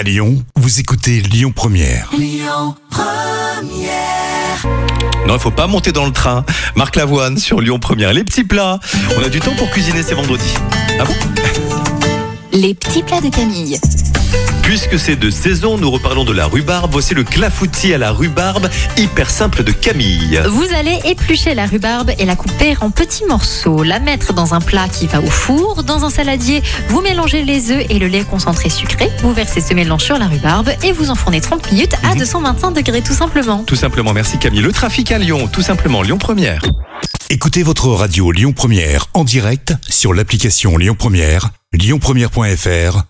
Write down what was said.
À Lyon, vous écoutez Lyon Première. Non, il faut pas monter dans le train. Marc Lavoine sur Lyon Première. Les petits plats. On a du temps pour cuisiner ces vendredis. Ah bon? Les petits plats de Camille. Puisque c'est de saison, nous reparlons de la rhubarbe. Voici le clafoutis à la rhubarbe, hyper simple de Camille. Vous allez éplucher la rhubarbe et la couper en petits morceaux. La mettre dans un plat qui va au four. Dans un saladier, vous mélangez les œufs et le lait concentré sucré. Vous versez ce mélange sur la rhubarbe et vous enfournez 30 minutes à 225 degrés tout simplement. Tout simplement, merci Camille. Le trafic à Lyon, tout simplement, Lyon Première. Écoutez votre radio Lyon Première en direct sur l'application Lyon Première, lyonpremière.fr